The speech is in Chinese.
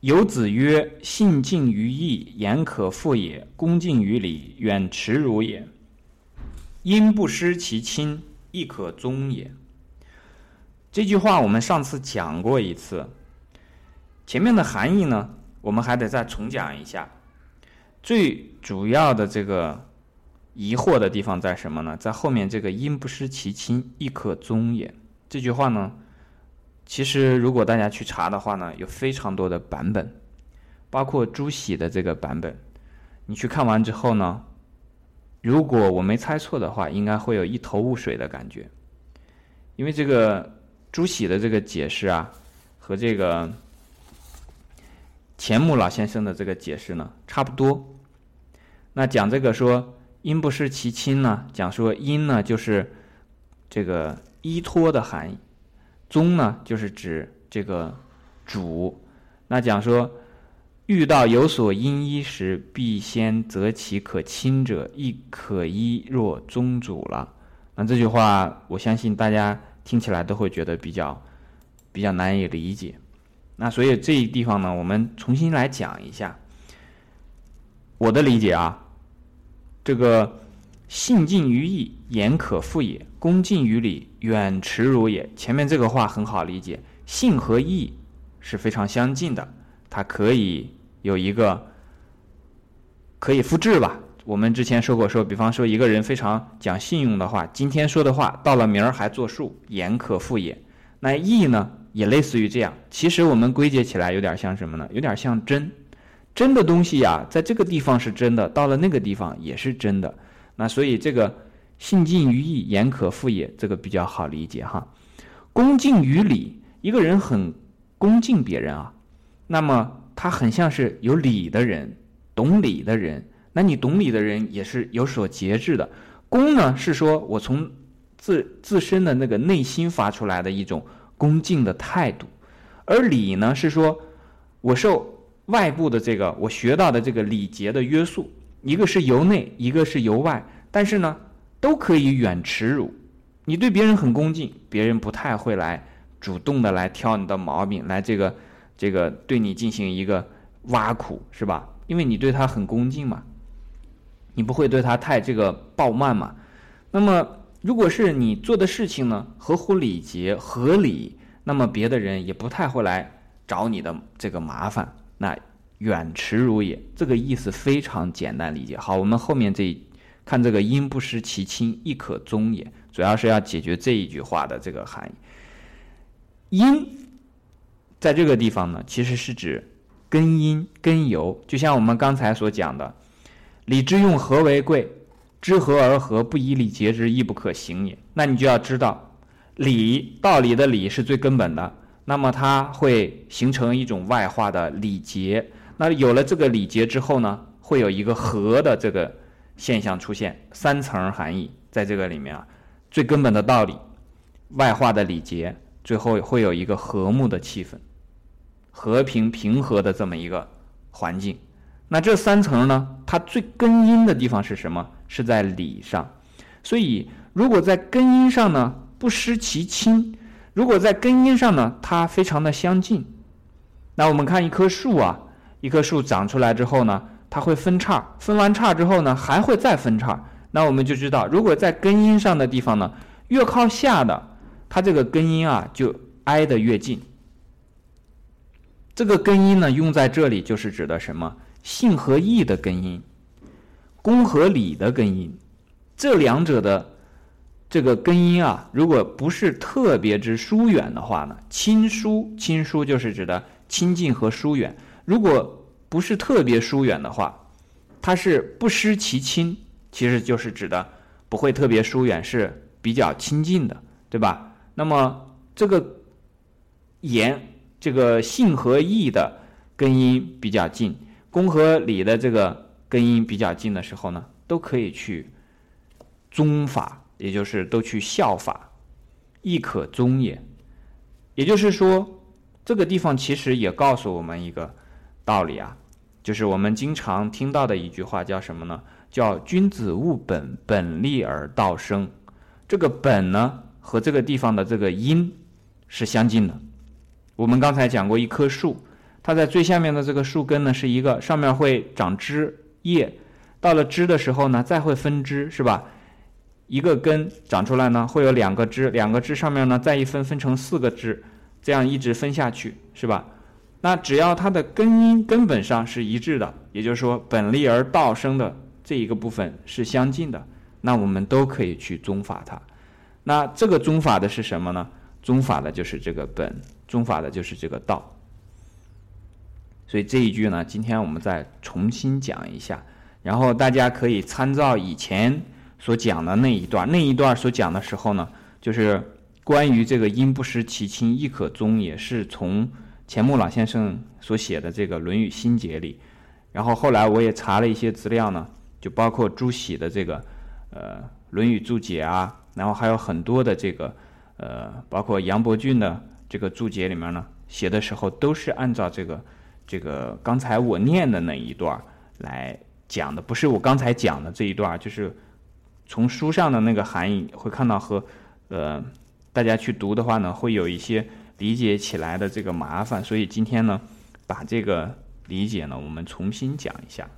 有子曰：“信近于义，言可复也；恭敬于礼，远耻辱也。因不失其亲，亦可宗也。”这句话我们上次讲过一次，前面的含义呢，我们还得再重讲一下。最主要的这个疑惑的地方在什么呢？在后面这个“因不失其亲，亦可宗也”这句话呢？其实，如果大家去查的话呢，有非常多的版本，包括朱熹的这个版本。你去看完之后呢，如果我没猜错的话，应该会有一头雾水的感觉，因为这个朱熹的这个解释啊，和这个钱穆老先生的这个解释呢差不多。那讲这个说“因不失其亲”呢，讲说“因”呢就是这个依托的含义。宗呢，就是指这个主。那讲说，遇到有所因依时，必先择其可亲者，亦可依若宗主了。那这句话，我相信大家听起来都会觉得比较比较难以理解。那所以这一地方呢，我们重新来讲一下。我的理解啊，这个信近于义，言可复也。恭敬于礼，远耻辱也。前面这个话很好理解，信和义是非常相近的，它可以有一个可以复制吧。我们之前说过，说比方说一个人非常讲信用的话，今天说的话到了明儿还作数，言可复也。那义呢，也类似于这样。其实我们归结起来有点像什么呢？有点像真，真的东西呀，在这个地方是真的，到了那个地方也是真的。那所以这个。信近于义，言可复也。这个比较好理解哈。恭敬于礼，一个人很恭敬别人啊，那么他很像是有礼的人，懂礼的人。那你懂礼的人也是有所节制的。恭呢，是说我从自自身的那个内心发出来的一种恭敬的态度，而礼呢，是说我受外部的这个我学到的这个礼节的约束，一个是由内，一个是由外，但是呢。都可以远耻辱，你对别人很恭敬，别人不太会来主动的来挑你的毛病，来这个这个对你进行一个挖苦，是吧？因为你对他很恭敬嘛，你不会对他太这个暴慢嘛。那么，如果是你做的事情呢合乎礼节、合理，那么别的人也不太会来找你的这个麻烦。那远耻辱也，这个意思非常简单理解。好，我们后面这。看这个“因不失其亲，亦可宗也”，主要是要解决这一句话的这个含义。因在这个地方呢，其实是指根因、根由。就像我们刚才所讲的，“礼之用，和为贵？知和而和，不以礼节之，亦不可行也。”那你就要知道，礼道理的礼是最根本的，那么它会形成一种外化的礼节。那有了这个礼节之后呢，会有一个和的这个。现象出现三层含义，在这个里面啊，最根本的道理，外化的礼节，最后会有一个和睦的气氛，和平平和的这么一个环境。那这三层呢，它最根因的地方是什么？是在礼上。所以，如果在根因上呢，不失其亲；如果在根因上呢，它非常的相近。那我们看一棵树啊，一棵树长出来之后呢？它会分叉，分完叉之后呢，还会再分叉。那我们就知道，如果在根音上的地方呢，越靠下的，它这个根音啊就挨得越近。这个根音呢，用在这里就是指的什么？性和义的根音，公和礼的根音。这两者的这个根音啊，如果不是特别之疏远的话呢，亲疏亲疏就是指的亲近和疏远。如果不是特别疏远的话，它是不失其亲，其实就是指的不会特别疏远，是比较亲近的，对吧？那么这个言，这个信和义的根音比较近，公和礼的这个根音比较近的时候呢，都可以去宗法，也就是都去效法，亦可宗也。也就是说，这个地方其实也告诉我们一个。道理啊，就是我们经常听到的一句话，叫什么呢？叫“君子务本，本立而道生”。这个“本”呢，和这个地方的这个“因”是相近的。我们刚才讲过，一棵树，它在最下面的这个树根呢是一个，上面会长枝叶，到了枝的时候呢再会分枝，是吧？一个根长出来呢会有两个枝，两个枝上面呢再一分分成四个枝，这样一直分下去，是吧？那只要它的根因根本上是一致的，也就是说本立而道生的这一个部分是相近的，那我们都可以去宗法它。那这个宗法的是什么呢？宗法的就是这个本，宗法的就是这个道。所以这一句呢，今天我们再重新讲一下，然后大家可以参照以前所讲的那一段，那一段所讲的时候呢，就是关于这个“因不失其亲，亦可宗”，也是从。钱穆老先生所写的这个《论语心解》里，然后后来我也查了一些资料呢，就包括朱熹的这个呃《论语注解》啊，然后还有很多的这个呃，包括杨伯峻的这个注解里面呢，写的时候都是按照这个这个刚才我念的那一段来讲的，不是我刚才讲的这一段，就是从书上的那个含义会看到和呃大家去读的话呢，会有一些。理解起来的这个麻烦，所以今天呢，把这个理解呢，我们重新讲一下。